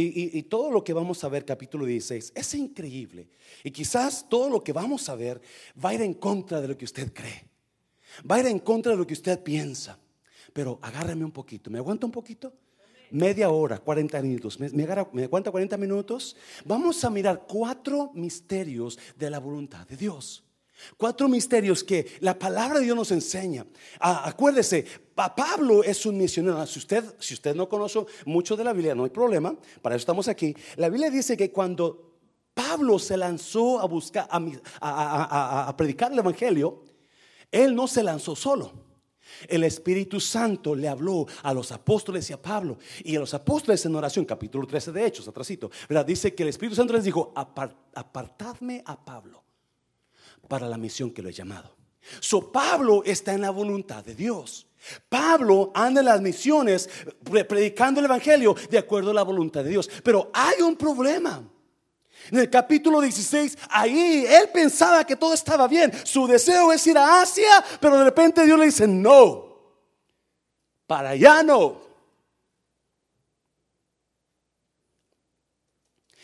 Y, todo lo que vamos a ver, capítulo 16, es increíble. Y quizás todo lo que vamos a ver va a ir en contra de lo que usted cree. Va a ir en contra de lo que usted piensa. Pero agárrame un poquito. ¿Me aguanta un poquito? Media hora, 40 minutos. ¿Me, me aguanta 40 minutos? Vamos a mirar cuatro misterios de la voluntad de Dios. Cuatro misterios que la palabra de Dios nos enseña. Ah, acuérdese, Pablo es un misionero. Si usted, si usted no conoce mucho de la Biblia, no hay problema. Para eso estamos aquí. La Biblia dice que cuando Pablo se lanzó a buscar, a, a predicar el Evangelio, él no se lanzó solo. El Espíritu Santo le habló a los apóstoles y a Pablo. Y a los apóstoles en oración, capítulo 13 de Hechos, atrásito, ¿verdad? Dice que el Espíritu Santo les dijo, apartadme a Pablo para la misión que lo he llamado. So Pablo está en la voluntad de Dios. Pablo anda en las misiones predicando el Evangelio de acuerdo a la voluntad de Dios. Pero hay un problema. En el capítulo 16, ahí él pensaba que todo estaba bien. Su deseo es ir a Asia, pero de repente Dios le dice, no, para allá no.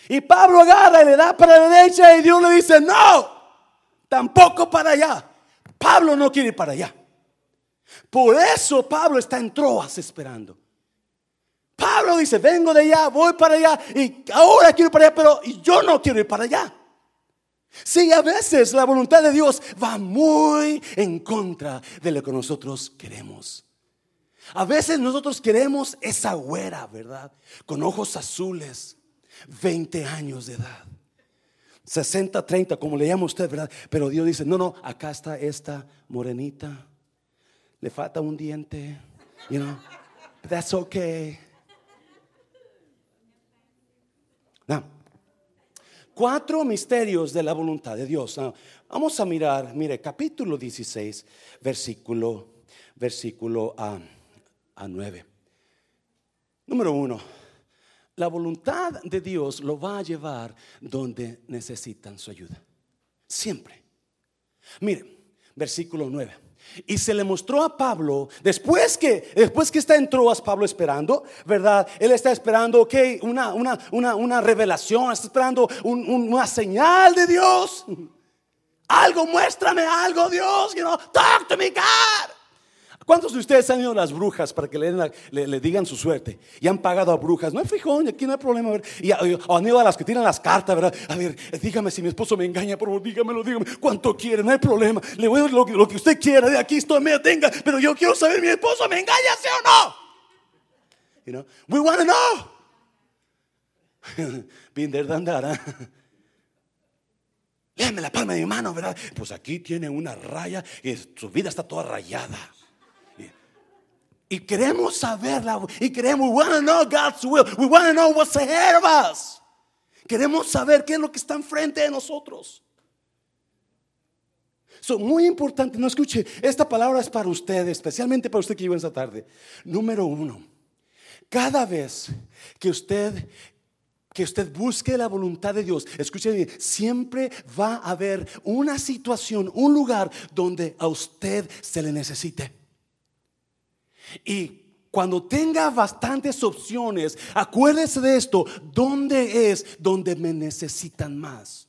Y Pablo agarra y le da para la derecha y Dios le dice, no, tampoco para allá. Pablo no quiere ir para allá. Por eso Pablo está en Troas esperando. Pablo dice, vengo de allá, voy para allá y ahora quiero ir para allá, pero yo no quiero ir para allá. Sí, a veces la voluntad de Dios va muy en contra de lo que nosotros queremos. A veces nosotros queremos esa güera, ¿verdad? Con ojos azules, 20 años de edad. 60, 30, como le llama usted, ¿verdad? Pero Dios dice, no, no, acá está esta morenita. Le falta un diente, you know. That's okay. cuatro misterios de la voluntad de Dios. vamos a mirar, mire, capítulo 16, versículo, versículo a, a 9. Número uno, la voluntad de Dios lo va a llevar donde necesitan su ayuda. Siempre. Mire, versículo 9. Y se le mostró a Pablo, después que, después que está en Troas, Pablo esperando, ¿verdad? Él está esperando, ok, una, una, una, una revelación, está esperando una señal de Dios. Algo, muéstrame algo, Dios, you know, talk to me, God. ¿Cuántos de ustedes han ido a las brujas para que le, digan su suerte? Y han pagado a brujas. No hay frijón, aquí no hay problema. Y, han ido a las que tienen las cartas, ¿verdad? A ver, dígame si mi esposo me engaña, por favor, dígamelo, dígame. ¿Cuánto quiere? No hay problema. Le voy a dar lo, que usted quiera. De aquí estoy, me tenga. Pero yo quiero saber, mi esposo me engaña, ¿sí o no? You know, we want to know. Binder dandara. Léame la palma de mi mano, ¿verdad? Pues aquí tiene una raya y su vida está toda rayada. Y queremos saberla. Y queremos, we want to know God's will. We want to know what's ahead of us. Queremos saber qué es lo que está enfrente de nosotros. So, muy importante, no escuche, esta palabra es para usted, especialmente para usted que llegó esta tarde. Número uno, cada vez que usted que usted busque la voluntad de Dios, escuche bien, siempre va a haber una situación, un lugar donde a usted se le necesite. Y cuando tenga bastantes opciones, acuérdese de esto, ¿dónde es donde me necesitan más?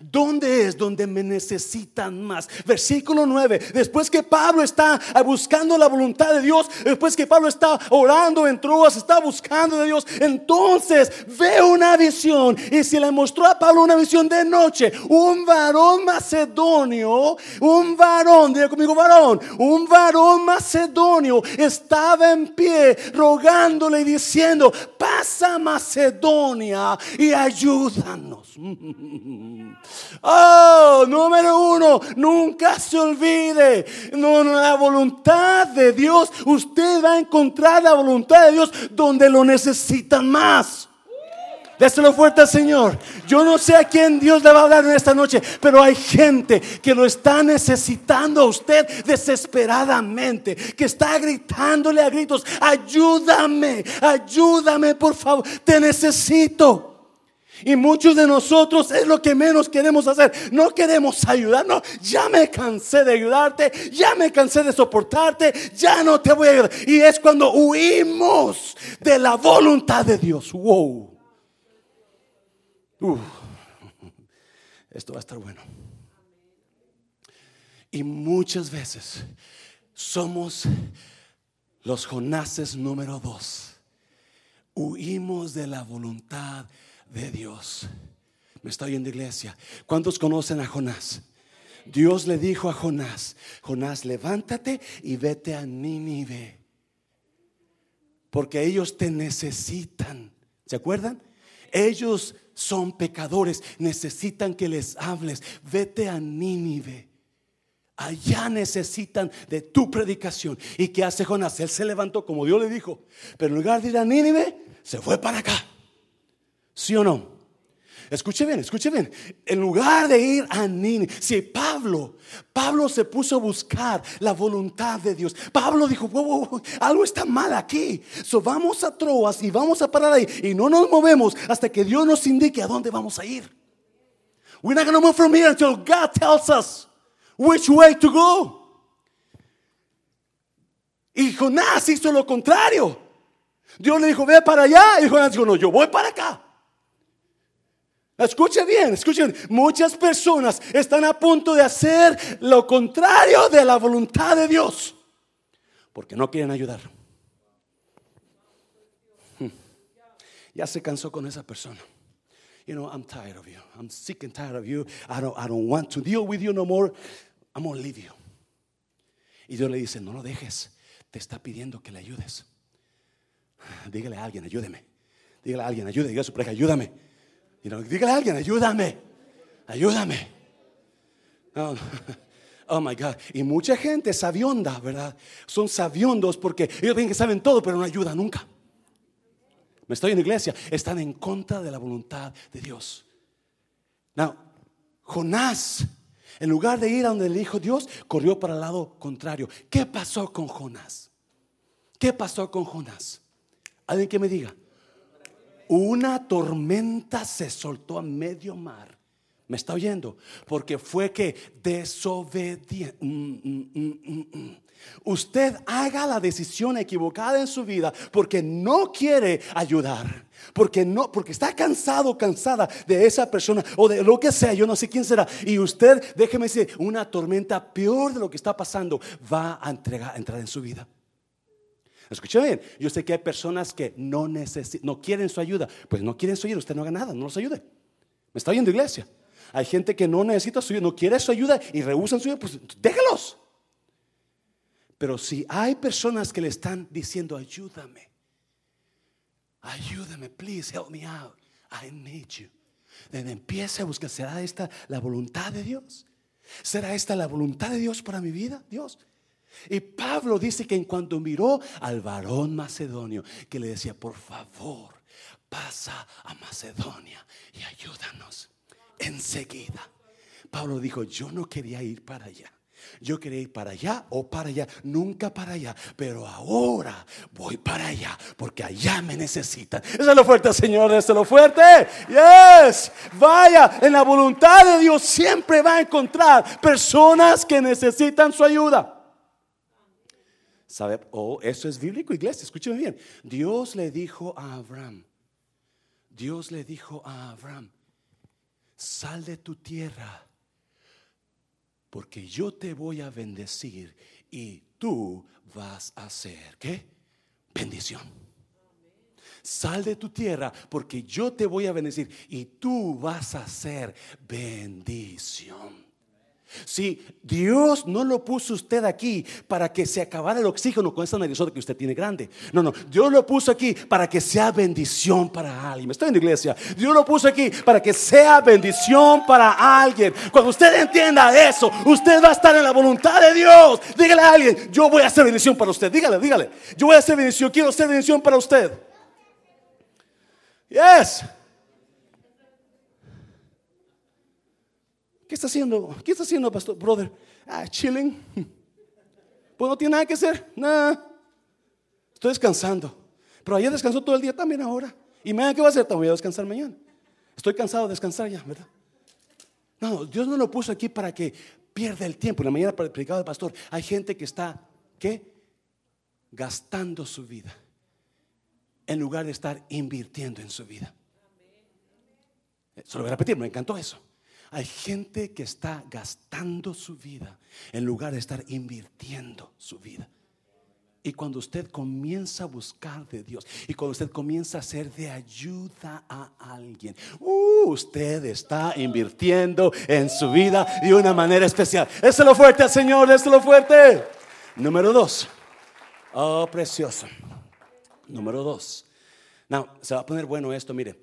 ¿Dónde es donde me necesitan más? Versículo 9. Después que Pablo está buscando la voluntad de Dios, después que Pablo está orando en Troas, está buscando de Dios, entonces ve una visión y se le mostró a Pablo una visión de noche. Un varón macedonio, un varón, diga conmigo varón, un varón macedonio estaba en pie rogándole y diciendo, pasa Macedonia y ayúdanos. Oh, número uno, nunca se olvide. No, la voluntad de Dios, usted va a encontrar la voluntad de Dios donde lo necesitan más. Déselo fuerte al Señor. Yo no sé a quién Dios le va a hablar en esta noche, pero hay gente que lo está necesitando a usted desesperadamente, que está gritándole a gritos, ayúdame, ayúdame, por favor, te necesito. Y muchos de nosotros es lo que menos queremos hacer. No queremos ayudar. No, ya me cansé de ayudarte. Ya me cansé de soportarte. Ya no te voy a ayudar. Y es cuando huimos de la voluntad de Dios. Wow. Esto va a estar bueno. Y muchas veces somos los Jonases número dos. Huimos de la voluntad de Dios. Me está oyendo iglesia. ¿Cuántos conocen a Jonás? Dios le dijo a Jonás, Jonás, levántate y vete a Nínive. Porque ellos te necesitan. ¿Se acuerdan? Ellos son pecadores, necesitan que les hables. Vete a Nínive. Allá necesitan de tu predicación. ¿Y qué hace Jonás? Él se levantó como Dios le dijo. Pero en lugar de ir a Nínive, se fue para acá. ¿Sí o no? Escuche bien, escuche bien. En lugar de ir a Nínive, si Pablo, Pablo se puso a buscar la voluntad de Dios. Pablo dijo, algo está mal aquí. So vamos a Troas y vamos a parar ahí y no nos movemos hasta que Dios nos indique a dónde vamos a ir. We're not going to move from here until God tells us which way to go. Y Jonás hizo lo contrario. Dios le dijo, ve para allá. Y Jonás dijo, no, yo voy para acá. Escuche bien, escuchen. Muchas personas están a punto de hacer lo contrario de la voluntad de Dios porque no quieren ayudar. Hmm. Ya se cansó con esa persona. You know, I'm tired of you. I'm sick and tired of you. I don't, I don't want to deal with you no more. I'm to leave you. Y Dios le dice, no lo dejes. Te está pidiendo que le ayudes. Dígale a alguien, ayúdeme. Dígale a alguien, ayúdeme. Dígale a su pareja, ayúdame dígale a alguien, ayúdame, ayúdame. Oh, my God. Y mucha gente sabionda, ¿verdad? Son sabiondos porque ellos ven que saben todo, pero no ayudan nunca. Me estoy en iglesia. Están en contra de la voluntad de Dios. Now, Jonás, en lugar de ir a donde le dijo Dios, corrió para el lado contrario. ¿Qué pasó con Jonás? ¿Qué pasó con Jonás? Alguien que me diga una tormenta se soltó a medio mar. ¿Me está oyendo? Porque fue que desobediente. Mm, mm, mm, Usted haga la decisión equivocada en su vida porque no quiere ayudar, porque no, porque está cansado, cansada de esa persona o de lo que sea, yo no sé quién será. Y usted, déjeme decir, una tormenta peor de lo que está pasando va a, entregar, a entrar en su vida. Escuchen bien, yo sé que hay personas que no necesitan, no quieren su ayuda. Pues no quieren su ayuda, usted no haga nada, no los ayude. Me está oyendo iglesia. Hay gente que no necesita su ayuda, no quiere su ayuda y rehusan su ayuda, pues déjalos. Pero si hay personas que le están diciendo, ayúdame, ayúdame, please help me out, I need you. Then empiece a buscar, ¿será esta la voluntad de Dios? ¿Será esta la voluntad de Dios para mi vida? Dios. Y Pablo dice que en cuanto miró al varón macedonio, que le decía, por favor, pasa a Macedonia y ayúdanos. Enseguida, Pablo dijo, yo no quería ir para allá. Yo quería ir para allá o para allá, nunca para allá, pero ahora voy para allá porque allá me necesitan. Eso es lo fuerte, Señor, eso es lo fuerte. Yes, vaya, en la voluntad de Dios siempre va a encontrar personas que necesitan su ayuda. ¿Sabe? Oh, eso es bíblico, iglesia. Escúcheme bien. Dios le dijo a Abraham, Dios le dijo a Abraham, sal de tu tierra, porque yo te voy a bendecir y tú vas a ser, ¿qué? Bendición. Sal de tu tierra, porque yo te voy a bendecir y tú vas a ser bendición. Si Dios no lo puso usted aquí para que se acabara el oxígeno con esa narizota que usted tiene grande. No, no. Dios lo puso aquí para que sea bendición para alguien. Estoy en la iglesia. Dios lo puso aquí para que sea bendición para alguien. Cuando usted entienda eso, usted va a estar en la voluntad de Dios. Dígale a alguien, yo voy a hacer bendición para usted. Dígale, dígale. Yo voy a hacer bendición. Quiero hacer bendición para usted. Yes. ¿Qué está haciendo? ¿Qué está haciendo, pastor, brother? Ah, chilling. Pues no tiene nada que hacer. Nada. Estoy descansando. Pero ayer descansó todo el día también ahora. Y mañana, ¿qué va a hacer? También voy a descansar mañana. Estoy cansado de descansar ya, ¿verdad? No, Dios no lo puso aquí para que pierda el tiempo. En la mañana para el pastor, hay gente que está, ¿qué? Gastando su vida en lugar de estar invirtiendo en su vida. Se lo voy a repetir, me encantó eso. Hay gente que está gastando su vida en lugar de estar invirtiendo su vida. Y cuando usted comienza a buscar de Dios y cuando usted comienza a ser de ayuda a alguien, uh, usted está invirtiendo en su vida de una manera especial. es lo fuerte al Señor, lo fuerte. Número dos. Oh, precioso. Número dos. No, se va a poner bueno esto, mire.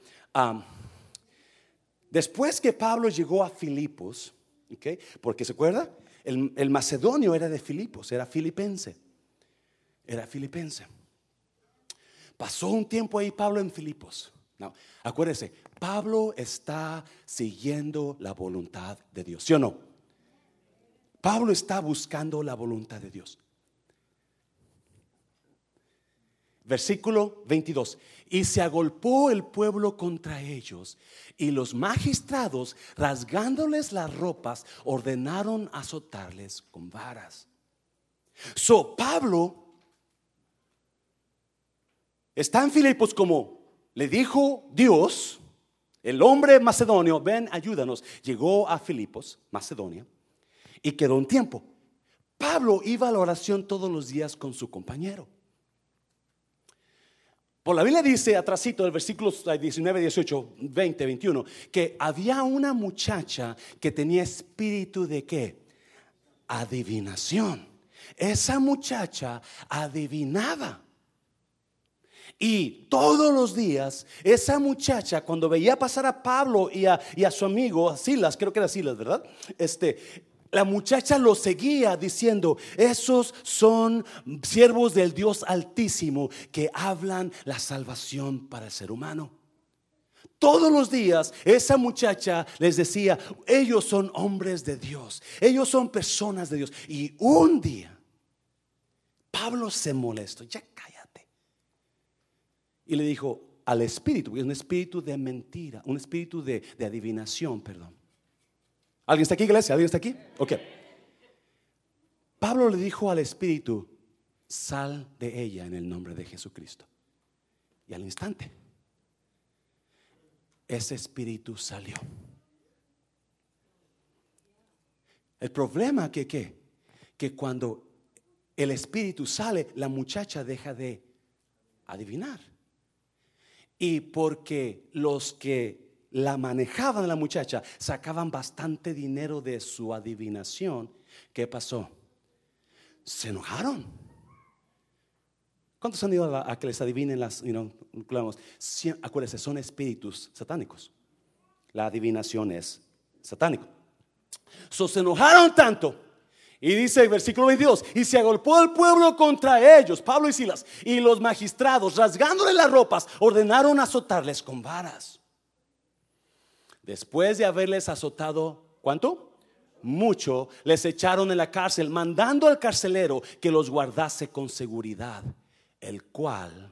Después que Pablo llegó a Filipos, okay, porque se acuerda, el, macedonio era de Filipos, era filipense era filipense. Pasó un tiempo ahí Pablo en Filipos. No, acuérdese, Pablo está siguiendo la voluntad de Dios, ¿sí o no? Pablo está buscando la voluntad de Dios. Versículo 22. Y se agolpó el pueblo contra ellos, y los magistrados, rasgándoles las ropas, ordenaron azotarles con varas. So, Pablo Está en Filipos como le dijo Dios, el hombre macedonio, ven, ayúdanos. Llegó a Filipos, Macedonia, y quedó un tiempo. Pablo iba a la oración todos los días con su compañero. Por la Biblia dice, atrásito del versículo 19, 18, 20, 21, que había una muchacha que tenía espíritu de qué? Adivinación. Esa muchacha adivinaba. Y todos los días, esa muchacha, cuando veía pasar a Pablo y a, su amigo, Silas, creo que era Silas, ¿verdad? Este, la muchacha lo seguía diciendo, esos son siervos del Dios Altísimo que hablan la salvación para el ser humano. Todos los días esa muchacha les decía, ellos son hombres de Dios, ellos son personas de Dios. Y un día, Pablo se molestó, ya y le dijo al espíritu, es un espíritu de mentira, un espíritu de, adivinación, perdón. ¿Alguien está aquí, iglesia? ¿Alguien está aquí? Ok. Pablo le dijo al espíritu, sal de ella en el nombre de Jesucristo. Y al instante, ese espíritu salió. El problema que, que cuando el espíritu sale, la muchacha deja de adivinar. Y porque los que la manejaban la muchacha sacaban bastante dinero de su adivinación, ¿qué pasó? Se enojaron. ¿Cuántos han ido a, que les adivinen las, you know, acuérdense, son espíritus satánicos. La adivinación es satánico. se enojaron tanto y dice el versículo 22, y se agolpó el pueblo contra ellos, Pablo y Silas, y los magistrados, rasgándole las ropas, ordenaron azotarles con varas. Después de haberles azotado, ¿cuánto? Mucho, les echaron en la cárcel, mandando al carcelero que los guardase con seguridad, el cual,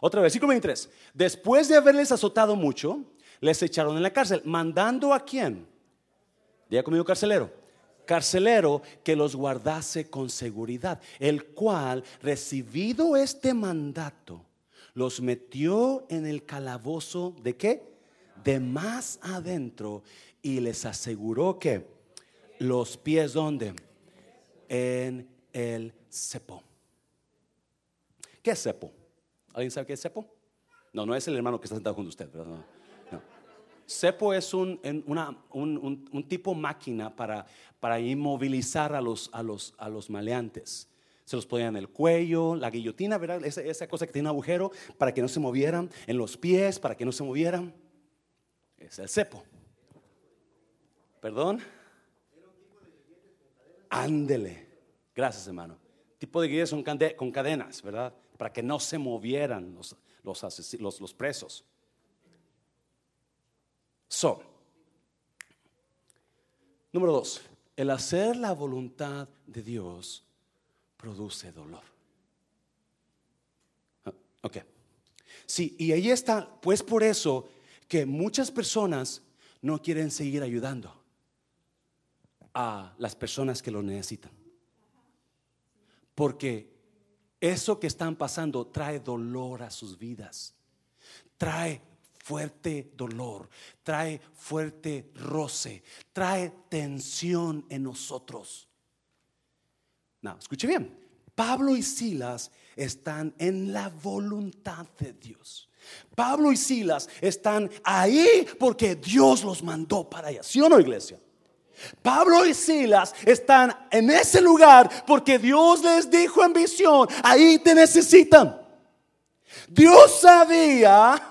otra vez, versículo 23, después de haberles azotado mucho, les echaron en la cárcel, mandando a quién? Día conmigo carcelero carcelero que los guardase con seguridad, el cual, recibido este mandato, los metió en el calabozo de qué? De más adentro y les aseguró que los pies donde? En el cepo. ¿Qué es cepo? ¿Alguien sabe qué es cepo? No, no es el hermano que está sentado junto a usted. Cepo es un, un, tipo máquina para, para inmovilizar a los, a, los, a los maleantes. Se los ponían en el cuello, la guillotina, ¿verdad? Esa, esa, cosa que tiene un agujero para que no se movieran, en los pies para que no se movieran. Es el cepo. ¿Perdón? Ándele. Gracias, hermano. Tipo de guías con cadenas, ¿verdad? Para que no se movieran los, los, los presos. So, número dos, el hacer la voluntad de Dios produce dolor. Ah, ok. Sí, y ahí está, pues por eso que muchas personas no quieren seguir ayudando a las personas que lo necesitan. Porque eso que están pasando trae dolor a sus vidas, trae fuerte dolor, trae fuerte roce, trae tensión en nosotros. No, escuche bien. Pablo y Silas están en la voluntad de Dios. Pablo y Silas están ahí porque Dios los mandó para allá. ¿Sí o no, iglesia? Pablo y Silas están en ese lugar porque Dios les dijo en visión, ahí te necesitan. Dios sabía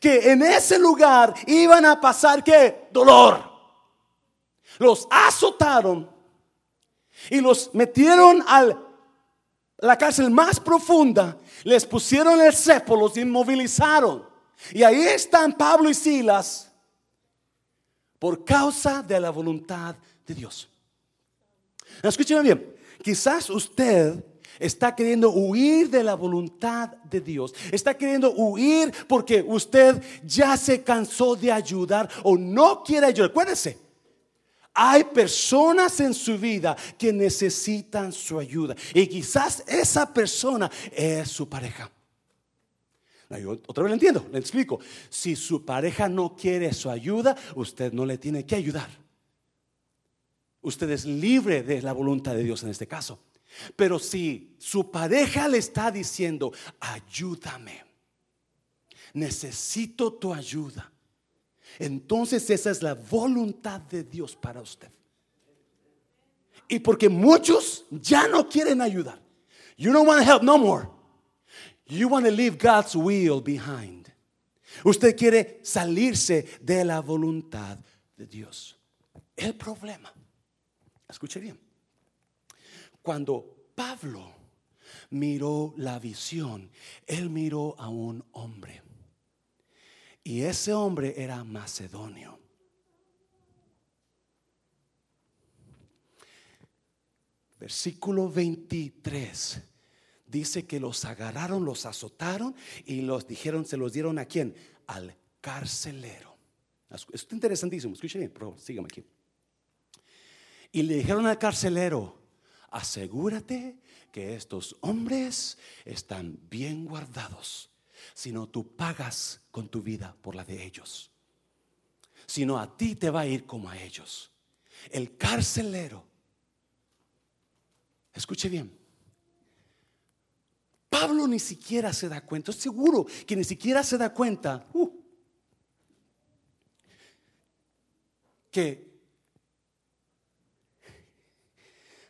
que en ese lugar iban a pasar que dolor. Los azotaron y los metieron a la cárcel más profunda, les pusieron el cepo, los inmovilizaron. Y ahí están Pablo y Silas por causa de la voluntad de Dios. Escúcheme bien, quizás usted está queriendo huir de la voluntad de Dios. Está queriendo huir porque usted ya se cansó de ayudar o no quiere ayudar. Acuérdese, hay personas en su vida que necesitan su ayuda y quizás esa persona es su pareja. otra vez lo entiendo, le explico. Si su pareja no quiere su ayuda, usted no le tiene que ayudar. Usted es libre de la voluntad de Dios en este caso. Pero si su pareja le está diciendo, ayúdame, necesito tu ayuda, entonces esa es la voluntad de Dios para usted. Y porque muchos ya no quieren ayudar. You don't want to help no more. You want to leave God's will behind. Usted quiere salirse de la voluntad de Dios. El problema, escuche bien, cuando Pablo miró la visión, él miró a un hombre. Y ese hombre era macedonio. Versículo 23 dice que los agarraron, los azotaron y los dijeron, se los dieron a quién? Al carcelero. Esto es interesantísimo, escuchen bien, pero síganme aquí. Y le dijeron al carcelero, asegúrate que estos hombres están bien guardados, si no tú pagas con tu vida por la de ellos. Si no a ti te va a ir como a ellos. El carcelero, escuche bien, Pablo ni siquiera se da cuenta, es seguro que ni siquiera se da cuenta uh, que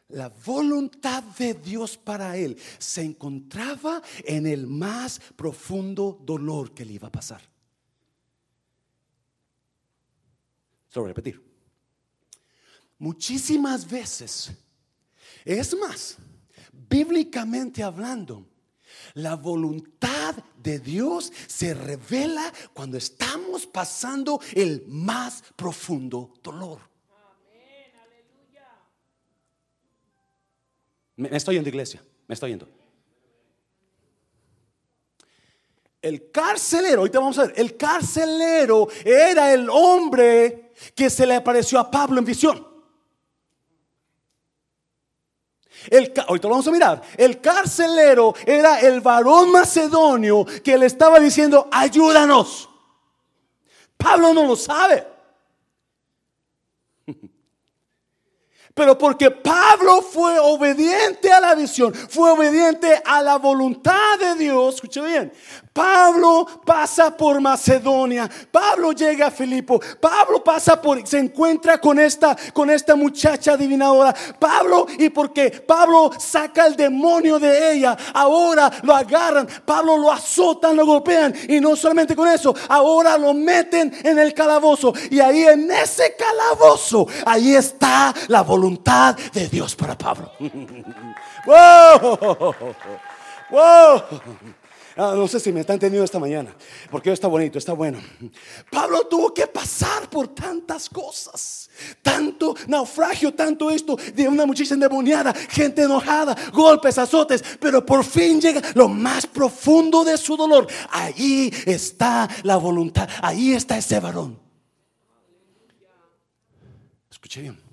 la voluntad de Dios para él se encontraba en el más profundo dolor que le iba a pasar. Se repetir. Muchísimas veces, es más, bíblicamente hablando, la voluntad de Dios se revela cuando estamos pasando el más profundo dolor. Me, estoy yendo, iglesia. Me estoy yendo. El carcelero, ahorita vamos a ver, el carcelero era el hombre que se le apareció a Pablo en visión. El, ahorita lo vamos a mirar. El carcelero era el varón macedonio que le estaba diciendo, ayúdanos. Pablo no lo sabe. Pero porque Pablo fue obediente a la visión, fue obediente a la voluntad de Dios, escuche bien, Pablo pasa por Macedonia, Pablo llega a Filipo, Pablo pasa por, se encuentra con esta, con esta muchacha adivinadora, Pablo, y porque Pablo saca el demonio de ella, ahora lo agarran, Pablo lo azotan, lo golpean, y no solamente con eso, ahora lo meten en el calabozo, y ahí en ese calabozo, ahí está la voluntad de Dios para Pablo. wow, wow. Ah, no sé si me está entendiendo esta mañana, porque está bonito, está bueno. Pablo tuvo que pasar por tantas cosas, tanto naufragio, tanto esto de una muchacha endemoniada, gente enojada, golpes, azotes, pero por fin llega lo más profundo de su dolor. Ahí está la voluntad, ahí está ese varón. Escuche bien.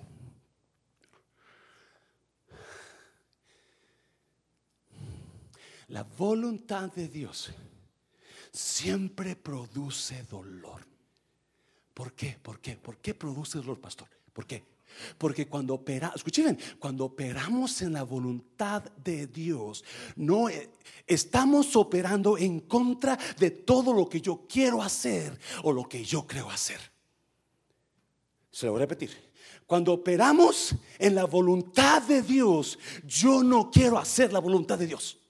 La voluntad de Dios siempre produce dolor. ¿Por qué? ¿Por qué? ¿Por qué produce dolor, pastor? ¿Por qué? Porque cuando operamos, escuchen, cuando operamos en la voluntad de Dios, no eh, estamos operando en contra de todo lo que yo quiero hacer o lo que yo creo hacer. Se lo voy a repetir. Cuando operamos en la voluntad de Dios, yo no quiero hacer la voluntad de Dios.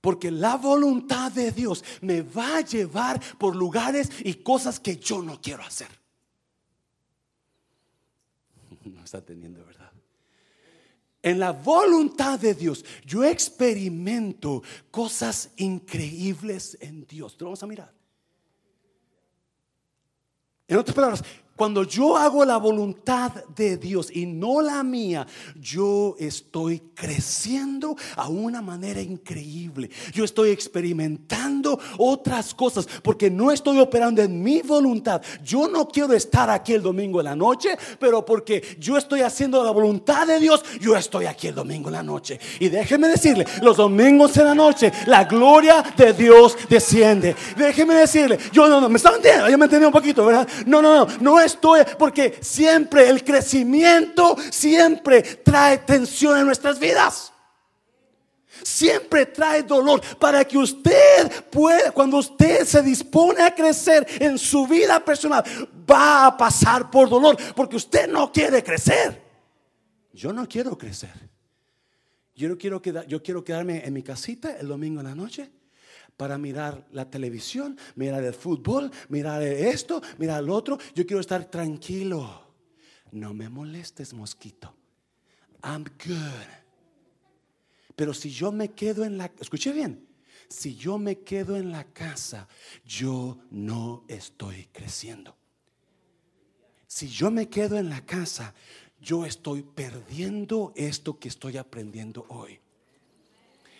Porque la voluntad de Dios me va a llevar por lugares y cosas que yo no quiero hacer. No está teniendo verdad. En la voluntad de Dios, yo experimento cosas increíbles en Dios. Lo vamos a mirar. En otras palabras, cuando yo hago la voluntad de Dios y no la mía, yo estoy creciendo a una manera increíble. Yo estoy experimentando otras cosas porque no estoy operando en mi voluntad. Yo no quiero estar aquí el domingo en la noche, pero porque yo estoy haciendo la voluntad de Dios, yo estoy aquí el domingo en la noche. Y déjeme decirle, los domingos en la noche, la gloria de Dios desciende. Déjeme decirle, yo no, no, me estaba entendiendo, yo me entendí un poquito, ¿verdad? No, no, no, no es estoy, porque siempre el crecimiento siempre trae tensión en nuestras vidas. Siempre trae dolor para que usted pueda, cuando usted se dispone a crecer en su vida personal, va a pasar por dolor, porque usted no quiere crecer. Yo no quiero crecer. Yo, no quiero, quedar, yo quiero quedarme en mi casita el domingo en la noche para mirar la televisión, mirar el fútbol, mirar esto, mirar lo otro. Yo quiero estar tranquilo. No me molestes, mosquito. I'm good. Pero si yo me quedo en la, escuche bien, si yo me quedo en la casa, yo no estoy creciendo. Si yo me quedo en la casa, yo estoy perdiendo esto que estoy aprendiendo hoy.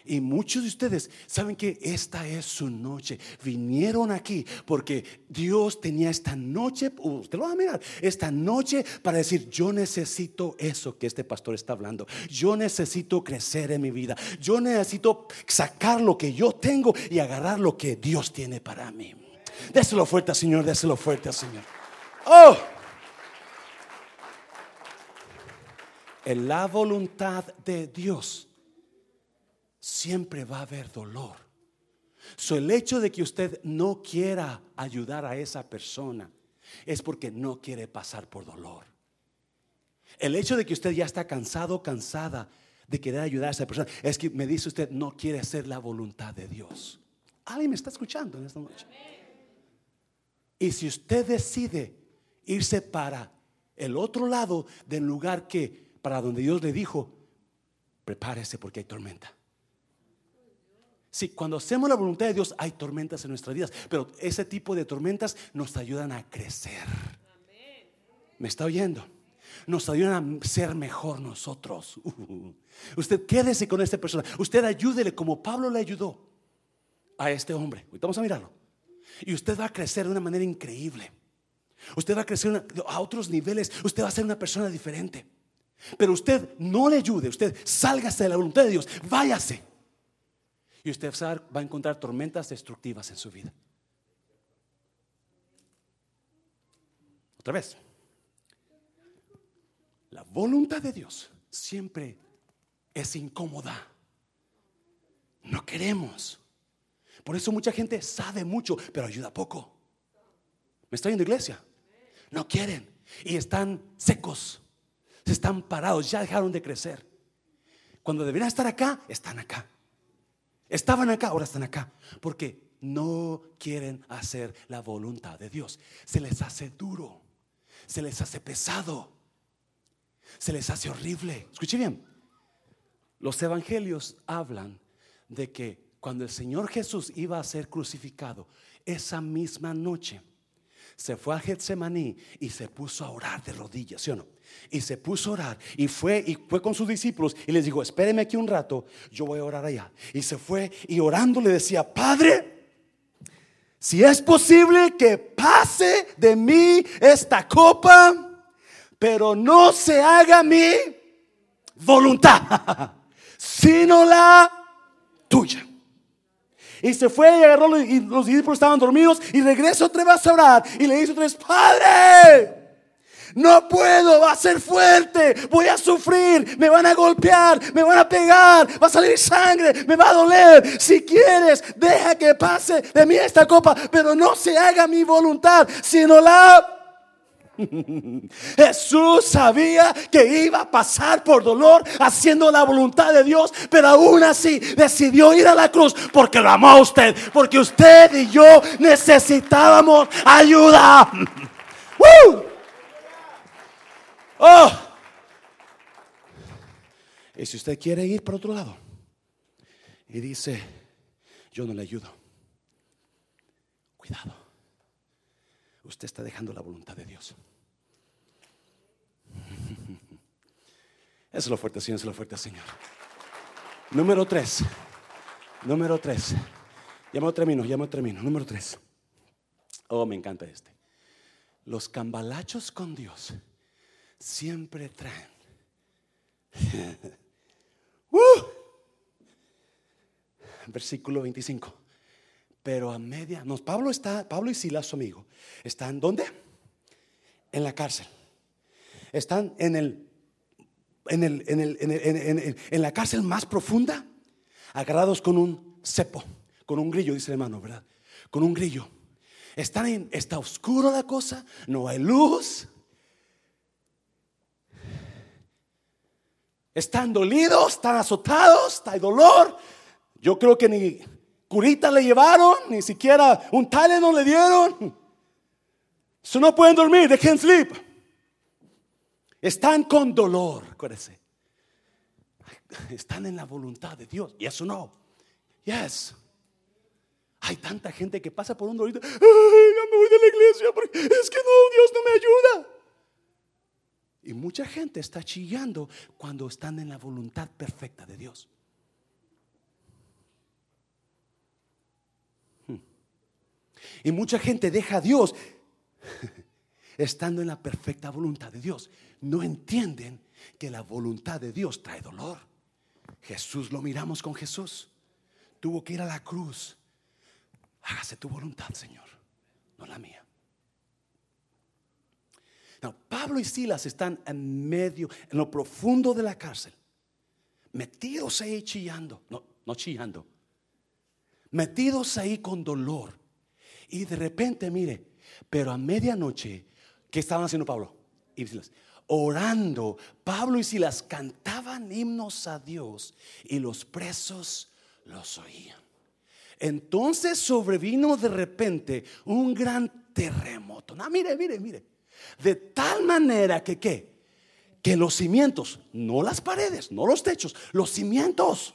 Y muchos de ustedes saben que esta es su noche. Vinieron aquí porque Dios tenía esta noche, usted lo va a mirar, esta noche para decir, yo necesito eso que este pastor está hablando. Yo necesito crecer en mi vida. Yo necesito sacar lo que yo tengo y agarrar lo que Dios tiene para mí. Déselo fuerte, Señor, déselo fuerte, Señor. Oh. En la voluntad de Dios siempre va a haber dolor. So, el hecho de que usted no quiera ayudar a esa persona es porque no quiere pasar por dolor. El hecho de que usted ya está cansado, cansada de querer ayudar a esa persona, es que me dice usted no quiere hacer la voluntad de Dios. Alguien me está escuchando en esta noche. Y si usted decide irse para el otro lado del lugar que para donde Dios le dijo, prepárese porque hay tormenta. Sí, cuando hacemos la voluntad de Dios hay tormentas en nuestras vidas, pero ese tipo de tormentas nos ayudan a crecer. ¿Me está oyendo? Nos ayudan a ser mejor nosotros. usted quédese con esta persona. Usted ayúdele como Pablo le ayudó a este hombre. vamos a mirarlo. Y usted va a crecer de una manera increíble. Usted va a crecer a otros niveles. Usted va a ser una persona diferente. Pero usted no le ayude. Usted sálgase de la voluntad de Dios. Váyase. Y usted va a encontrar tormentas destructivas en su vida. Otra vez. La voluntad de Dios siempre es incómoda. No queremos. Por eso mucha gente sabe mucho, pero ayuda poco. ¿Me estoy en iglesia? No quieren. Y están secos. Se están parados. Ya dejaron de crecer. Cuando deberían estar acá, están acá. Estaban acá, ahora están acá. Porque no quieren hacer la voluntad de Dios. Se les hace duro. Se les hace pesado. Se les hace horrible. Escuche bien. Los evangelios hablan de que cuando el Señor Jesús iba a ser crucificado, esa misma noche, se fue a Getsemaní y se puso a orar de rodillas, ¿sí o no? Y se puso a orar y fue y fue con sus discípulos y les dijo, espérenme aquí un rato, yo voy a orar allá. Y se fue y orando le decía, Padre, si es posible que pase de mí esta copa, pero no se haga mi voluntad, sino la tuya. Y se fue y agarró y los discípulos estaban dormidos y regresó otra vez a orar y le dice otra vez, Padre, no puedo, va a ser fuerte, voy a sufrir, me van a golpear, me van a pegar, va a salir sangre, me va a doler. Si quieres, deja que pase de mí esta copa, pero no se haga mi voluntad, sino la Jesús sabía que iba a pasar por dolor haciendo la voluntad de Dios, pero aún así decidió ir a la cruz porque lo amó a usted, porque usted y yo necesitábamos ayuda. Oh. Y si usted quiere ir por otro lado y dice, yo no le ayudo, cuidado, usted está dejando la voluntad de Dios. Eso es lo fuerte, Señor, eso es lo fuerte, Señor. Número tres. Número tres. Ya me termino, ya me termino. Número tres. Oh, me encanta este. Los cambalachos con Dios siempre traen. Uh. Versículo 25. Pero a media, no, Pablo está, Pablo y Silas, su amigo, están ¿dónde? En la cárcel. Están en el, en, el, en, el, en, en la cárcel más profunda, agarrados con un cepo, con un grillo, dice el hermano, ¿verdad? Con un grillo. Están está oscuro la cosa, no hay luz. Están dolidos, están azotados, hay dolor. Yo creo que ni curita le llevaron, ni siquiera un no le dieron. Si no pueden dormir, they can't sleep. Están con dolor, acuérdense. Están en la voluntad de Dios. Y eso no. Yes. Hay tanta gente que pasa por un dolor. Ay, ya me voy de la iglesia porque es que no, Dios no me ayuda. Y mucha gente está chillando cuando están en la voluntad perfecta de Dios. Hmm. Y mucha gente deja a Dios estando en la perfecta voluntad de Dios. No entienden que la voluntad de Dios trae dolor. Jesús lo miramos con Jesús. Tuvo que ir a la cruz. Hágase tu voluntad, Señor, no la mía. Pablo y Silas están en medio, en lo profundo de la cárcel, metidos ahí chillando, no, no chillando, metidos ahí con dolor. Y de repente, mire, pero a medianoche, ¿qué estaban haciendo Pablo y Silas? Orando, Pablo y Silas cantaban himnos a Dios y los presos los oían. Entonces sobrevino de repente un gran terremoto. No, mire, mire, mire. De tal manera que qué? Que los cimientos, no las paredes, no los techos, los cimientos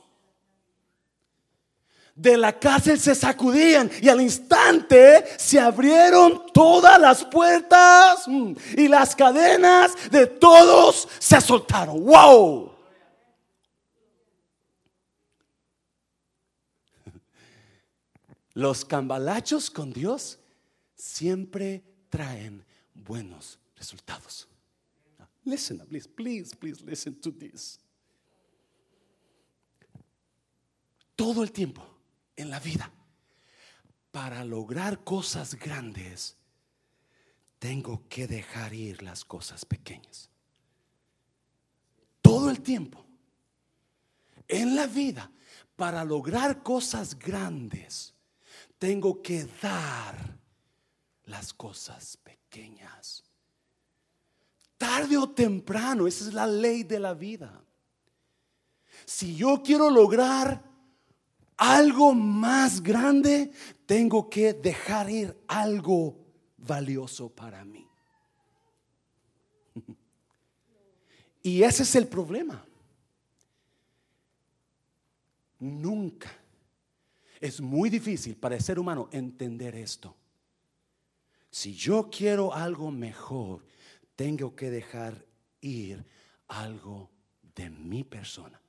de la cárcel se sacudían y al instante se abrieron todas las puertas mm, y las cadenas de todos se soltaron. ¡Wow! Los cambalachos con Dios siempre traen buenos resultados. Listen, please, please, please listen to this. Todo el tiempo en la vida, para lograr cosas grandes, tengo que dejar ir las cosas pequeñas. Todo el tiempo en la vida, para lograr cosas grandes, tengo que dar las cosas pequeñas. Tarde o temprano, esa es la ley de la vida. Si yo quiero lograr algo más grande, tengo que dejar ir algo valioso para mí. Y ese es el problema. Nunca. Es muy difícil para el ser humano entender esto. Si yo quiero algo mejor, tengo que dejar ir algo de mi persona.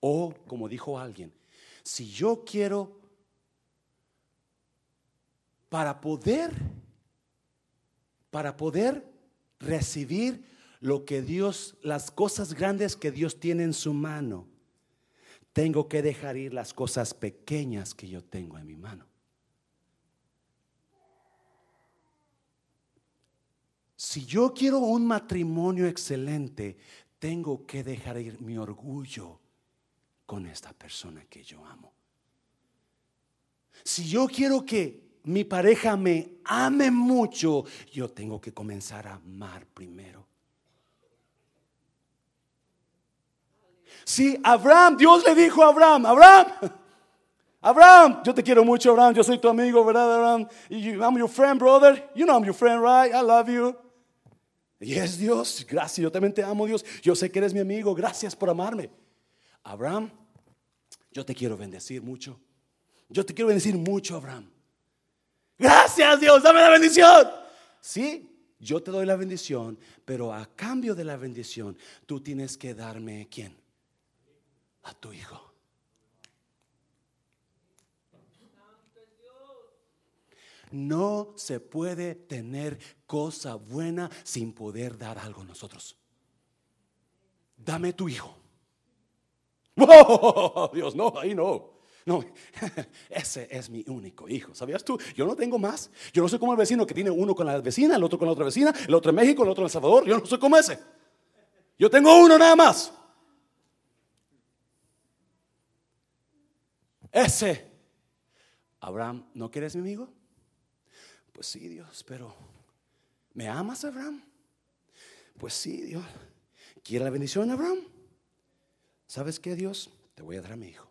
O, como dijo alguien, si yo quiero, para poder, para poder recibir lo que Dios, las cosas grandes que Dios tiene en su mano, tengo que dejar ir las cosas pequeñas que yo tengo en mi mano. Si yo quiero un matrimonio excelente, tengo que dejar ir mi orgullo con esta persona que yo amo. Si yo quiero que mi pareja me ame mucho, yo tengo que comenzar a amar primero. Si Abraham, Dios le dijo a Abraham, Abraham, Abraham, yo te quiero mucho, Abraham, yo soy tu amigo, ¿verdad, Abraham? I'm your friend, brother. You know I'm your friend, right? I love you. Yes, Dios, gracias, yo también te amo, Dios. Yo sé que eres mi amigo, gracias por amarme. Abraham, yo te quiero bendecir mucho. Yo te quiero bendecir mucho, Abraham. Gracias, Dios, dame la bendición. Sí, yo te doy la bendición, pero a cambio de la bendición, tú tienes que darme quién? A tu hijo. No se puede tener cosa buena sin poder dar algo a nosotros. Dame tu hijo. Oh, Dios, no, ahí no. No, ese es mi único hijo. ¿Sabías tú? Yo no tengo más. Yo no soy como el vecino que tiene uno con la vecina, el otro con la otra vecina, el otro en México, el otro en El Salvador. Yo no soy como ese. Yo tengo uno nada más. Ese. Abraham, ¿no quieres mi amigo? Pues sí, Dios, pero ¿me amas, Abraham? Pues sí, Dios. ¿Quiere la bendición, Abraham? ¿Sabes qué, Dios? Te voy a dar a mi hijo.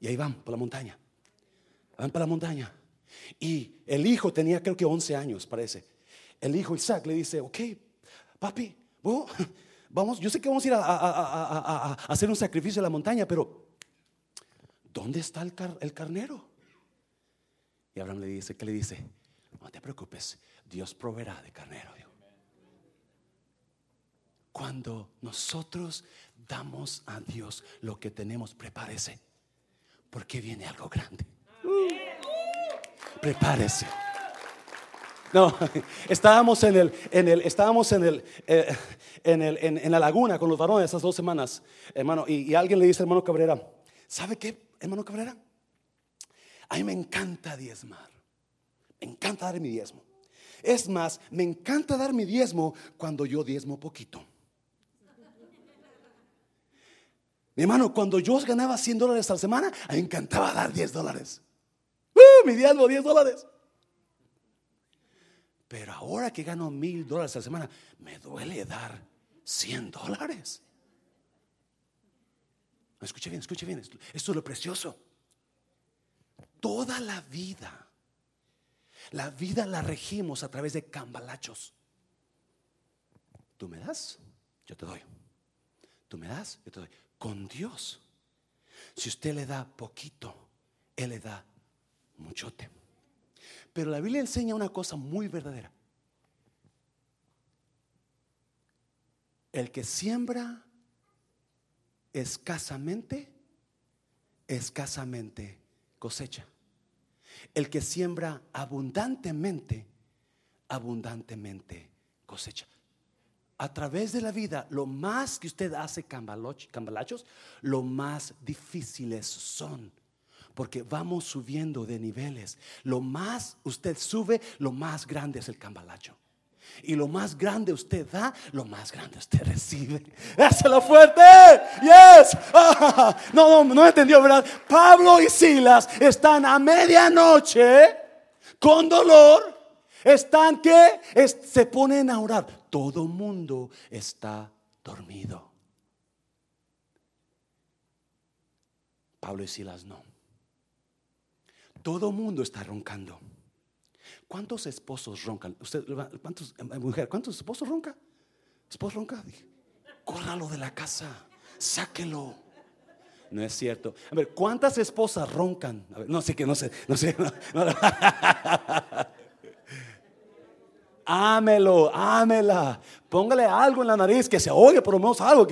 Y ahí van, por la montaña. Van para la montaña. Y el hijo tenía creo que 11 años, parece. El hijo Isaac le dice, ok, papi, vamos, yo sé que vamos a ir a, hacer un sacrificio en la montaña, pero ¿dónde está el, el carnero? Y Abraham le dice, ¿qué le dice? No te preocupes, Dios proveerá de carnero. Cuando nosotros damos a Dios lo que tenemos, prepárese, porque viene algo grande. prepárese. No, estábamos en el, en el, estábamos en el, eh, en el, en, la laguna con los varones esas dos semanas, hermano, y, y alguien le dice, hermano Cabrera, ¿sabe qué, hermano Cabrera? A mí me encanta diezmar. Me encanta dar mi diezmo. Es más, me encanta dar mi diezmo cuando yo diezmo poquito. Mi hermano, cuando yo ganaba 100 dólares a la semana, me encantaba dar 10 dólares. ¡Uh! mi diezmo, 10 dólares. Pero ahora que gano mil dólares a la semana, me duele dar 100 dólares. Escuche bien, escuche bien. Esto es lo precioso toda la vida. La vida la regimos a través de cambalachos. Tú me das, yo te doy. Tú me das, yo te doy. Con Dios, si usted le da poquito, Él le da muchote. Pero la Biblia enseña una cosa muy verdadera. El que siembra escasamente, escasamente cosecha. El que siembra abundantemente, abundantemente cosecha. A través de la vida, lo más que usted hace cambalachos, lo más difíciles son. Porque vamos subiendo de niveles. Lo más usted sube, lo más grande es el cambalacho. Y lo más grande usted da, lo más grande usted recibe. lo fuerte. Yes. no, no, no entendió, ¿verdad? Pablo y Silas están a medianoche con dolor. Están que se ponen a orar. Todo mundo está dormido. Pablo y Silas no. Todo mundo está roncando. ¿Cuántos esposos roncan? ¿cuántos, mujer, ¿cuántos esposos ronca? ¿Esposo ronca? Córralo de la casa, sáquelo. No es cierto. A ver, ¿cuántas esposas roncan? No sé qué, no sé, no sé. Ámelo, ámela. Póngale algo en la nariz que se oye, por lo menos algo.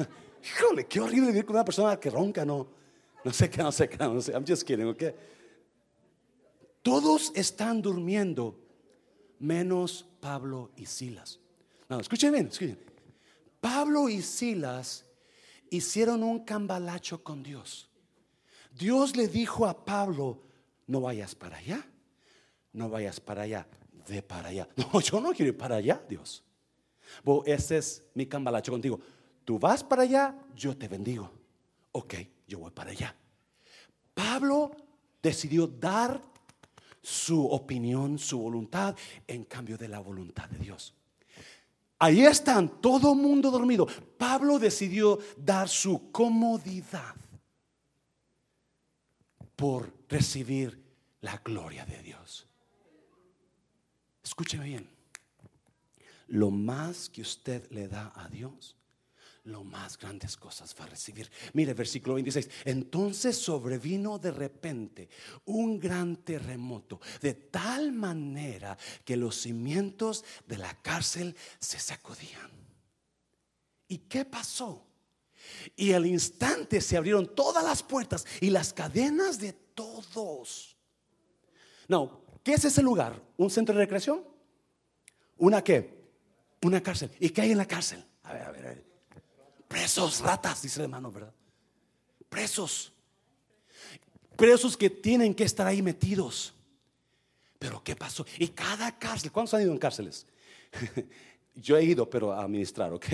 híjole, qué horrible vivir con una persona que ronca, no. No sé qué, no sé qué, no sé. I'm just kidding, okay? Todos están durmiendo, menos Pablo y Silas. No, escuchen bien, escuchen. Pablo y Silas hicieron un cambalacho con Dios. Dios le dijo a Pablo, no vayas para allá, no vayas para allá, ve para allá. No, yo no quiero ir para allá, Dios. ese es mi cambalacho contigo. Tú vas para allá, yo te bendigo. Ok, yo voy para allá. Pablo decidió dar su opinión, su voluntad, en cambio de la voluntad de Dios. Ahí están, todo mundo dormido. Pablo decidió dar su comodidad por recibir la gloria de Dios. Escúcheme bien. Lo más que usted le da a Dios, lo más grandes cosas va a recibir. Mire, versículo 26. Entonces sobrevino de repente un gran terremoto, de tal manera que los cimientos de la cárcel se sacudían. ¿Y qué pasó? Y al instante se abrieron todas las puertas y las cadenas de todos. No, ¿qué es ese lugar? ¿Un centro de recreación? ¿Una qué? Una cárcel. ¿Y qué hay en la cárcel? A ver, a ver, a ver. Presos, ratas, dice el hermano, ¿verdad? Presos. Presos que tienen que estar ahí metidos. Pero ¿qué pasó? Y cada cárcel, ¿cuántos han ido en cárceles? Yo he ido, pero a administrar, ¿ok?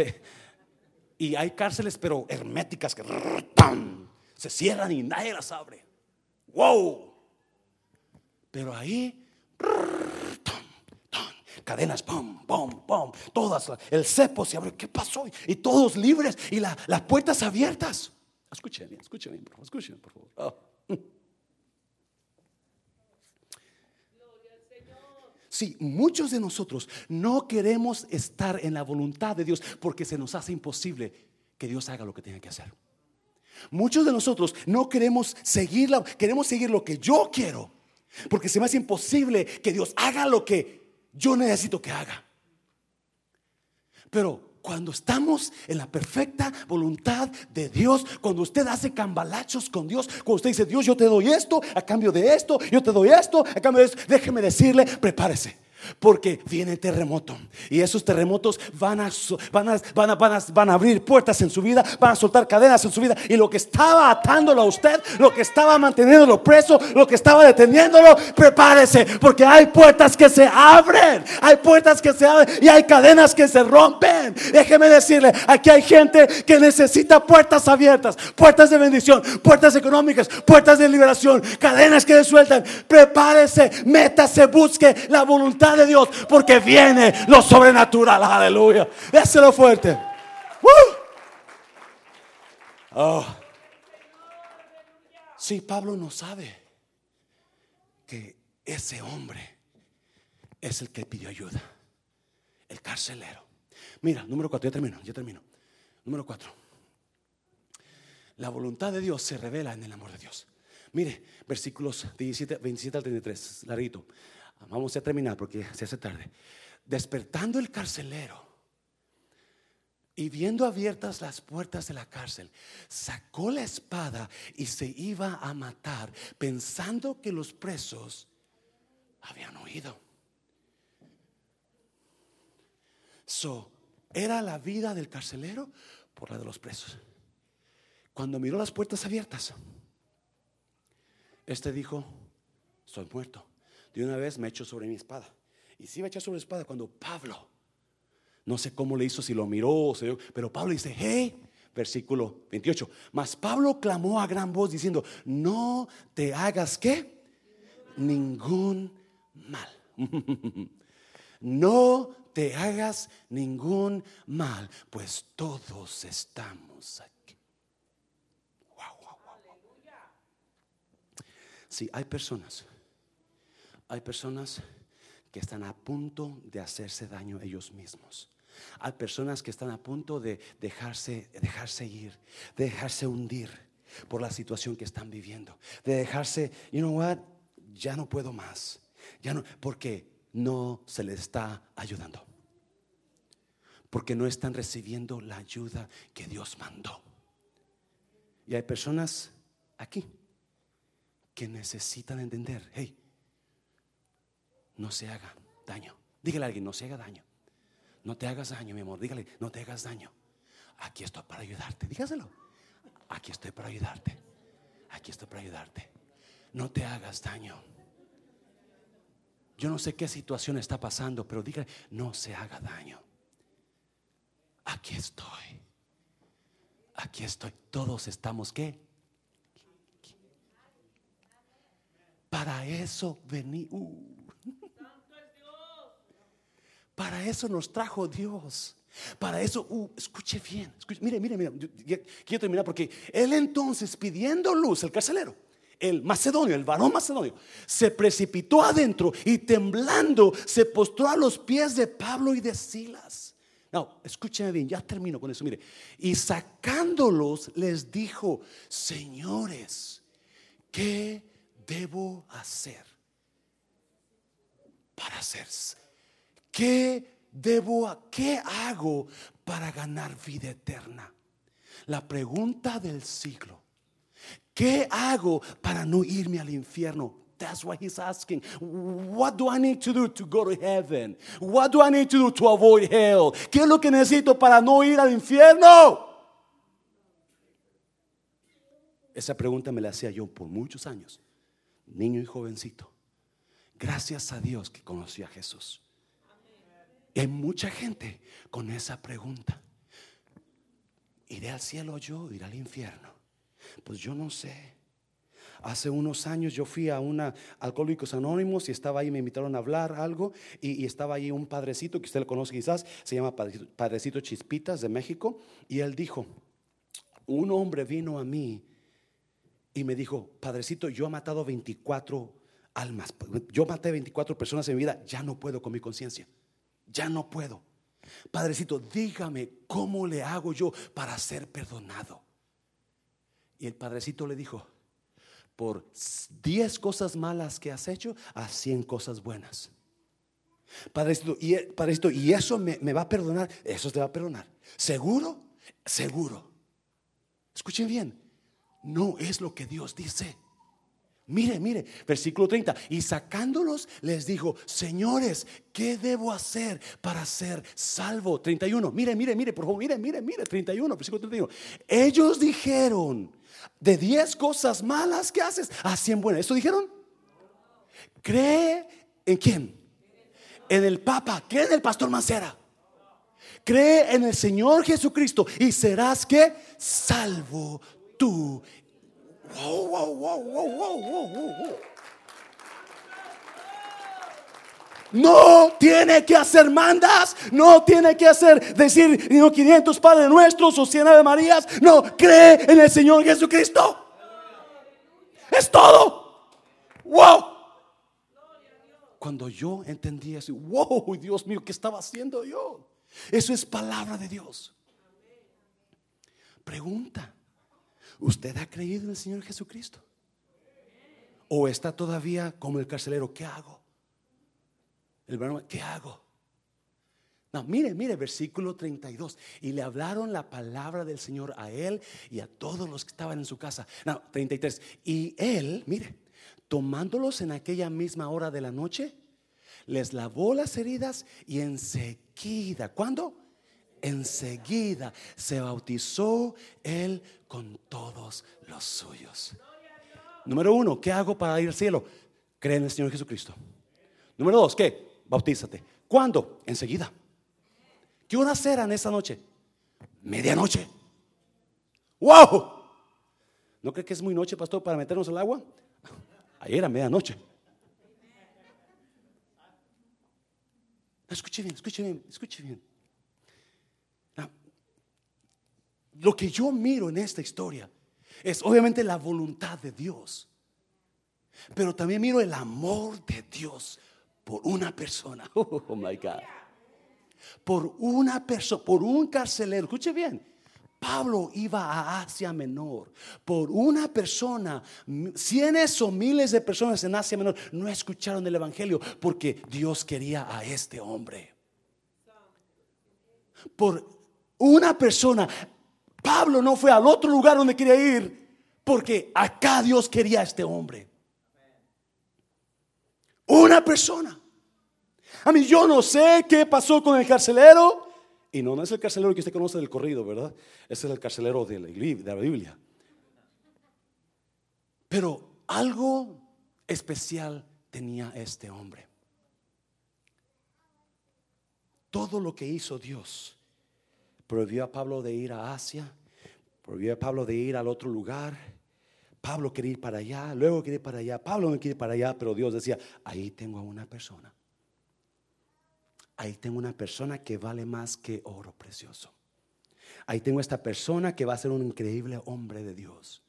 Y hay cárceles, pero herméticas que se cierran y nadie las abre. ¡Wow! Pero ahí cadenas, pum, pum, pum, todas, el cepo se abrió, ¿qué pasó? Y todos libres y las puertas abiertas. Escuchen, escuchen, por favor, escuchen, por favor. Oh. Sí, muchos de nosotros no queremos estar en la voluntad de Dios porque se nos hace imposible que Dios haga lo que tiene que hacer. Muchos de nosotros no queremos seguirla, queremos seguir lo que yo quiero, porque se me hace imposible que Dios haga lo que yo necesito que haga. Pero cuando estamos en la perfecta voluntad de Dios, cuando usted hace cambalachos con Dios, cuando usted dice, Dios, yo te doy esto a cambio de esto, yo te doy esto a cambio de esto, déjeme decirle, prepárese. Porque viene terremoto y esos terremotos van a, van, a, van, a, van, a, van a abrir puertas en su vida, van a soltar cadenas en su vida. Y lo que estaba atándolo a usted, lo que estaba manteniéndolo preso, lo que estaba deteniéndolo, prepárese. Porque hay puertas que se abren, hay puertas que se abren y hay cadenas que se rompen. Déjeme decirle, aquí hay gente que necesita puertas abiertas, puertas de bendición, puertas económicas, puertas de liberación, cadenas que se sueltan. Prepárese, métase, busque la voluntad de Dios, porque viene lo sobrenatural. Aleluya. Déselo fuerte. Oh. Sí, Pablo no sabe que ese hombre es el que pidió ayuda. El carcelero. Mira, número cuatro, ya termino, ya termino. Número cuatro. La voluntad de Dios se revela en el amor de Dios. Mire, versículos 17, 27 al 33, larguito. Vamos a terminar porque se hace tarde. Despertando el carcelero y viendo abiertas las puertas de la cárcel, sacó la espada y se iba a matar, pensando que los presos habían huido. So, era la vida del carcelero por la de los presos. Cuando miró las puertas abiertas, este dijo: Soy muerto de una vez me echo sobre mi espada. Y si va a echar sobre la espada cuando Pablo, no sé cómo le hizo, si lo miró, pero Pablo dice, hey, versículo 28, mas Pablo clamó a gran voz diciendo, no te hagas qué, ningún mal. no te hagas ningún mal, pues todos estamos aquí. Wow. Sí, hay personas hay personas que están a punto de hacerse daño ellos mismos. Hay personas que están a punto de dejarse, dejarse ir, de dejarse hundir por la situación que están viviendo, de dejarse, you know what, ya no puedo más, ya no, porque no se les está ayudando, porque no están recibiendo la ayuda que Dios mandó. Y hay personas aquí que necesitan entender, hey, no se haga daño. Dígale a alguien, no se haga daño. No te hagas daño, mi amor. Dígale, no te hagas daño. Aquí estoy para ayudarte. Dígaselo. Aquí estoy para ayudarte. Aquí estoy para ayudarte. No te hagas daño. Yo no sé qué situación está pasando, pero diga, no se haga daño. Aquí estoy. Aquí estoy. Todos estamos qué? Para eso vení. Uh. Para eso nos trajo Dios. Para eso, uh, escuche bien. mire, mire, mire. quiero terminar porque él entonces pidiendo luz, el carcelero el macedonio, el varón macedonio, se precipitó adentro y temblando se postró a los pies de Pablo y de Silas. No, escúcheme bien, ya termino con eso. Mire, y sacándolos les dijo, señores, ¿qué debo hacer para hacerse? ¿Qué debo, qué hago para ganar vida eterna? La pregunta del siglo. ¿Qué hago para no irme al infierno? That's why he's asking. What do I need to do to go to heaven? What do I need to do to avoid hell? ¿Qué es lo que necesito para no ir al infierno? Esa pregunta me la hacía yo por muchos años, niño y jovencito. Gracias a Dios que conocí a Jesús. Hay mucha gente con esa pregunta. ¿Iré al cielo yo? ¿Iré al infierno? Pues yo no sé. Hace unos años yo fui a una Alcohólicos Anónimos y estaba ahí, me invitaron a hablar algo y, estaba ahí un padrecito que usted lo conoce quizás, se llama padrecito, Chispitas de México y él dijo, un hombre vino a mí y me dijo, Padrecito, yo he matado 24 almas, yo maté 24 personas en mi vida, ya no puedo con mi conciencia, ya no puedo. Padrecito, dígame cómo le hago yo para ser perdonado. Y el padrecito le dijo, por 10 cosas malas que has hecho, a 100 cosas buenas. Padrecito, y, y eso me, me va a perdonar, eso te va a perdonar. ¿Seguro? Seguro. Escuchen bien, no es lo que Dios dice. Mire, mire, versículo 30. Y sacándolos les dijo, señores, ¿qué debo hacer para ser salvo? 31. Mire, mire, mire, por favor, mire, mire, mire, 31, versículo 31. Ellos dijeron, de 10 cosas malas que haces a 100 buenas. ¿Eso dijeron? Cree en quién? En el Papa, cree en el Pastor Mancera. Cree en el Señor Jesucristo y serás que salvo tú no tiene que hacer mandas, no tiene que hacer decir no 500 Padres Nuestros o 100 Ave Marías, no, cree en el Señor Jesucristo. Es todo. Wow. Cuando yo entendí eso, wow, Dios mío, ¿qué estaba haciendo yo? Eso es palabra de Dios. Pregunta. ¿Usted ha creído en el Señor Jesucristo? ¿O está todavía como el carcelero? ¿Qué hago? El ¿qué hago? No, mire, mire, versículo 32. Y le hablaron la palabra del Señor a él y a todos los que estaban en su casa. No, 33. Y él, mire, tomándolos en aquella misma hora de la noche, les lavó las heridas y enseguida, ¿cuándo? Enseguida se bautizó él con todos los suyos. Número uno, ¿qué hago para ir al cielo? Cree en el Señor Jesucristo. Número dos, ¿qué? Bautízate. ¿Cuándo? Enseguida. ¿Qué horas eran esa noche? Medianoche. ¡Wow! ¿No cree que es muy noche, pastor, para meternos al agua? Ayer era medianoche. Escuche bien, escuche bien, escuche bien. Lo que yo miro en esta historia es obviamente la voluntad de Dios. Pero también miro el amor de Dios por una persona. Oh, my God. Por una persona, por un carcelero. Escuche bien. Pablo iba a Asia Menor por una persona, cientos o miles de personas en Asia Menor no escucharon el Evangelio porque Dios quería a este hombre. Por una persona, Pablo no fue al otro lugar donde quería ir porque acá Dios quería a este hombre. Una persona. A mí yo no sé qué pasó con el carcelero. Y no, no es el carcelero que usted conoce del corrido, ¿verdad? Ese es el carcelero de la, Biblia. Pero algo especial tenía este hombre. Todo lo que hizo Dios prohibió a Pablo de ir a Asia, prohibió a Pablo de ir al otro lugar. Pablo quería ir para allá, luego quería ir para allá, Pablo no quiere ir para allá, pero Dios decía, ahí tengo a una persona. Ahí tengo una persona que vale más que oro precioso. Ahí tengo esta persona que va a ser un increíble hombre de Dios.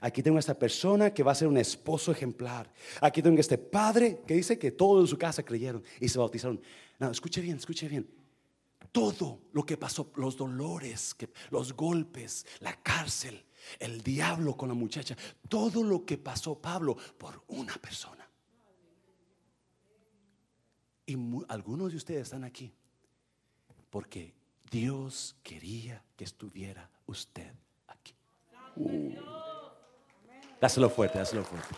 Aquí tengo esta persona que va a ser un esposo ejemplar. Aquí tengo este padre que dice que todos en su casa creyeron y se bautizaron. No, escuche bien, escuche bien. Todo lo que pasó, los dolores, los golpes, la cárcel, el diablo con la muchacha, todo lo que pasó Pablo por una persona. Y algunos de ustedes están aquí porque Dios quería que estuviera usted aquí. Uh. Dáselo fuerte, dáselo fuerte.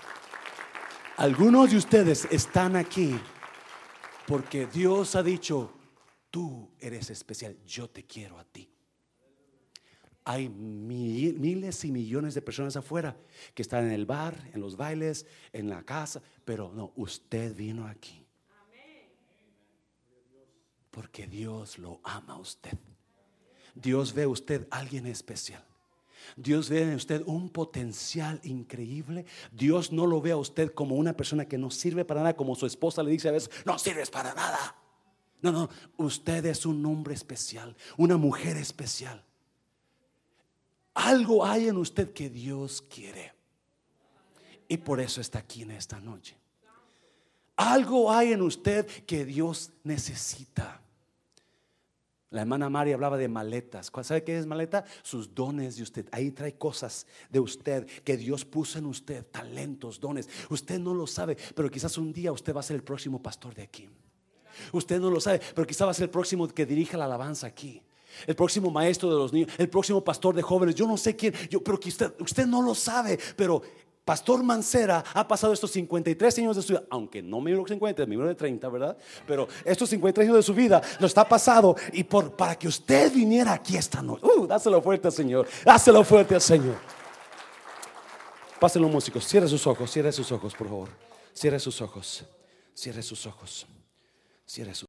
Algunos de ustedes están aquí porque Dios ha dicho, tú eres especial, yo te quiero a ti. Hay miles y millones de personas afuera que están en el bar, en los bailes, en la casa, pero no, usted vino aquí. Porque Dios lo ama a usted. Dios ve a usted alguien especial. Dios ve en usted un potencial increíble. Dios no lo ve a usted como una persona que no sirve para nada, como su esposa le dice a veces, no sirves para nada. No, no, usted es un hombre especial, una mujer especial. Algo hay en usted que Dios quiere. Y por eso está aquí en esta noche. Algo hay en usted que Dios necesita. La hermana María hablaba de maletas. ¿Sabe qué es maleta? Sus dones de usted. Ahí trae cosas de usted que Dios puso en usted, talentos, dones. Usted no lo sabe, pero quizás un día usted va a ser el próximo pastor de aquí. Usted no lo sabe, pero quizás va a ser el próximo que dirija la alabanza aquí. El próximo maestro de los niños, el próximo pastor de jóvenes, yo no sé quién, yo, pero usted, usted no lo sabe, pero Pastor Mancera ha pasado estos 53 años de su vida, aunque no me que 50, me de 30, ¿verdad? Pero estos 53 años de su vida lo está pasado y por, para que usted viniera aquí esta noche. Uh, dáselo fuerte al Señor, dáselo fuerte al Señor. Pásenlo músicos, cierre sus ojos, cierre sus ojos, por favor. Cierre sus ojos, cierre sus ojos, cierre sus